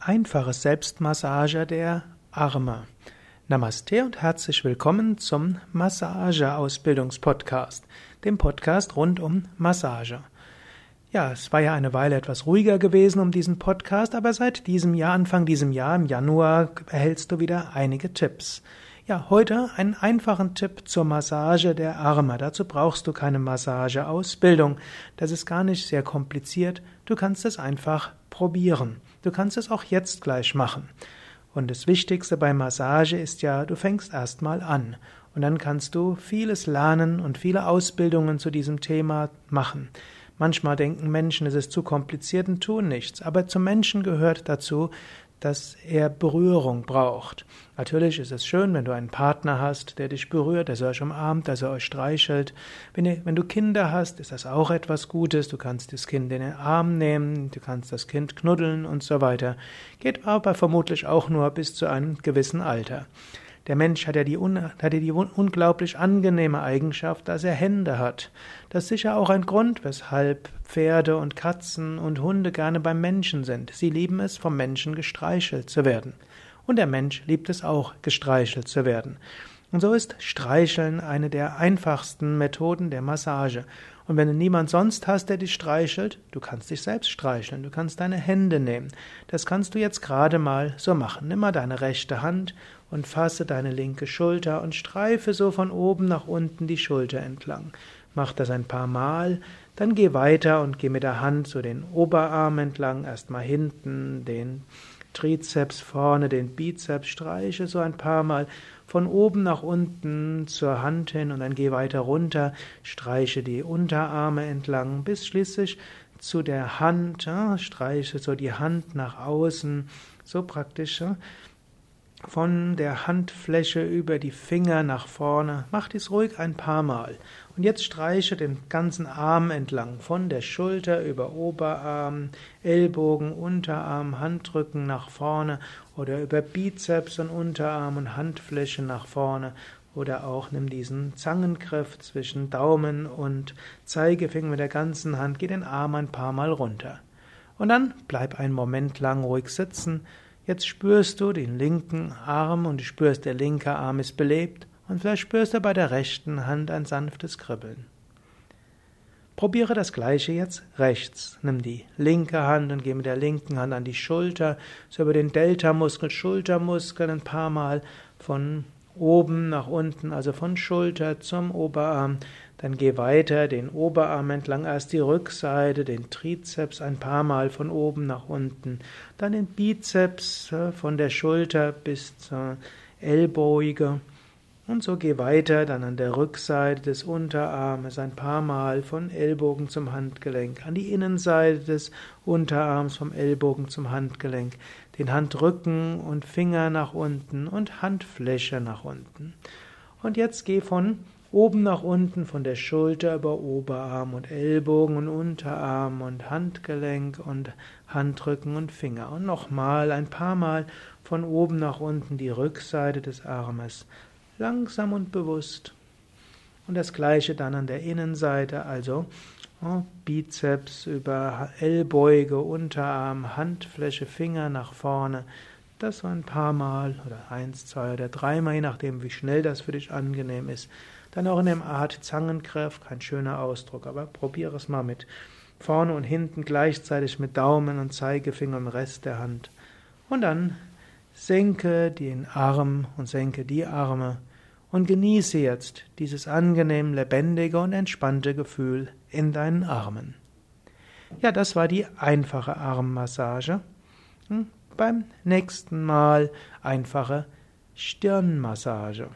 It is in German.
Einfache Selbstmassage der Arme. Namaste und herzlich willkommen zum Massageausbildungspodcast, dem Podcast rund um Massage. Ja, es war ja eine Weile etwas ruhiger gewesen um diesen Podcast, aber seit diesem Jahr, Anfang diesem Jahr, im Januar, erhältst du wieder einige Tipps. Ja, heute einen einfachen Tipp zur Massage der Arme. Dazu brauchst du keine Massageausbildung. Das ist gar nicht sehr kompliziert. Du kannst es einfach probieren. Du kannst es auch jetzt gleich machen. Und das Wichtigste bei Massage ist ja, du fängst erstmal an. Und dann kannst du vieles lernen und viele Ausbildungen zu diesem Thema machen. Manchmal denken Menschen, es ist zu kompliziert und tun nichts. Aber zum Menschen gehört dazu, dass er Berührung braucht. Natürlich ist es schön, wenn du einen Partner hast, der dich berührt, dass er euch umarmt, dass er euch streichelt. Wenn, ihr, wenn, du Kinder hast, ist das auch etwas Gutes. Du kannst das Kind in den Arm nehmen, du kannst das Kind knuddeln und so weiter. Geht aber vermutlich auch nur bis zu einem gewissen Alter. Der Mensch hat ja die, hat ja die unglaublich angenehme Eigenschaft, dass er Hände hat. Das ist sicher auch ein Grund, weshalb Pferde und Katzen und Hunde gerne beim Menschen sind. Sie lieben es, vom Menschen gestreichelt zu werden. Und der Mensch liebt es auch, gestreichelt zu werden. Und so ist Streicheln eine der einfachsten Methoden der Massage. Und wenn du niemand sonst hast, der dich streichelt, du kannst dich selbst streicheln, du kannst deine Hände nehmen. Das kannst du jetzt gerade mal so machen. Nimm mal deine rechte Hand und fasse deine linke Schulter und streife so von oben nach unten die Schulter entlang. Mach das ein paar Mal, dann geh weiter und geh mit der Hand so den Oberarm entlang, erstmal hinten, den Trizeps vorne, den Bizeps, streiche so ein paar Mal von oben nach unten zur Hand hin und dann geh weiter runter, streiche die Unterarme entlang bis schließlich zu der Hand, ja, streiche so die Hand nach außen, so praktisch ja, von der Handfläche über die Finger nach vorne. Mach dies ruhig ein paar Mal. Und jetzt streiche den ganzen Arm entlang, von der Schulter über Oberarm, Ellbogen, Unterarm, Handrücken nach vorne oder über Bizeps und Unterarm und Handfläche nach vorne. Oder auch nimm diesen Zangengriff zwischen Daumen und Zeigefinger mit der ganzen Hand, geh den Arm ein paar Mal runter. Und dann bleib einen Moment lang ruhig sitzen, Jetzt spürst du den linken Arm und du spürst, der linke Arm ist belebt und vielleicht spürst du bei der rechten Hand ein sanftes Kribbeln. Probiere das gleiche jetzt rechts. Nimm die linke Hand und geh mit der linken Hand an die Schulter, so über den Delta-Muskel, Schultermuskel ein paar Mal von oben nach unten, also von Schulter zum Oberarm. Dann geh weiter den Oberarm entlang, erst die Rückseite, den Trizeps ein paar Mal von oben nach unten, dann den Bizeps äh, von der Schulter bis zur Ellbeuge. Und so geh weiter, dann an der Rückseite des Unterarmes ein paar Mal von Ellbogen zum Handgelenk, an die Innenseite des Unterarms vom Ellbogen zum Handgelenk, den Handrücken und Finger nach unten und Handfläche nach unten. Und jetzt geh von oben nach unten, von der Schulter über Oberarm und Ellbogen und Unterarm und Handgelenk und Handrücken und Finger. Und nochmal ein paar Mal von oben nach unten die Rückseite des Armes langsam und bewusst. Und das gleiche dann an der Innenseite, also Bizeps über Ellbeuge, Unterarm, Handfläche, Finger nach vorne. Das so ein paar Mal oder eins, zwei oder dreimal, je nachdem, wie schnell das für dich angenehm ist. Dann auch in dem Art Zangengriff, kein schöner Ausdruck, aber probiere es mal mit vorne und hinten gleichzeitig mit Daumen und Zeigefinger und Rest der Hand. Und dann senke den Arm und senke die Arme und genieße jetzt dieses angenehm lebendige und entspannte Gefühl in deinen Armen. Ja, das war die einfache Armmassage. Hm, beim nächsten Mal einfache Stirnmassage.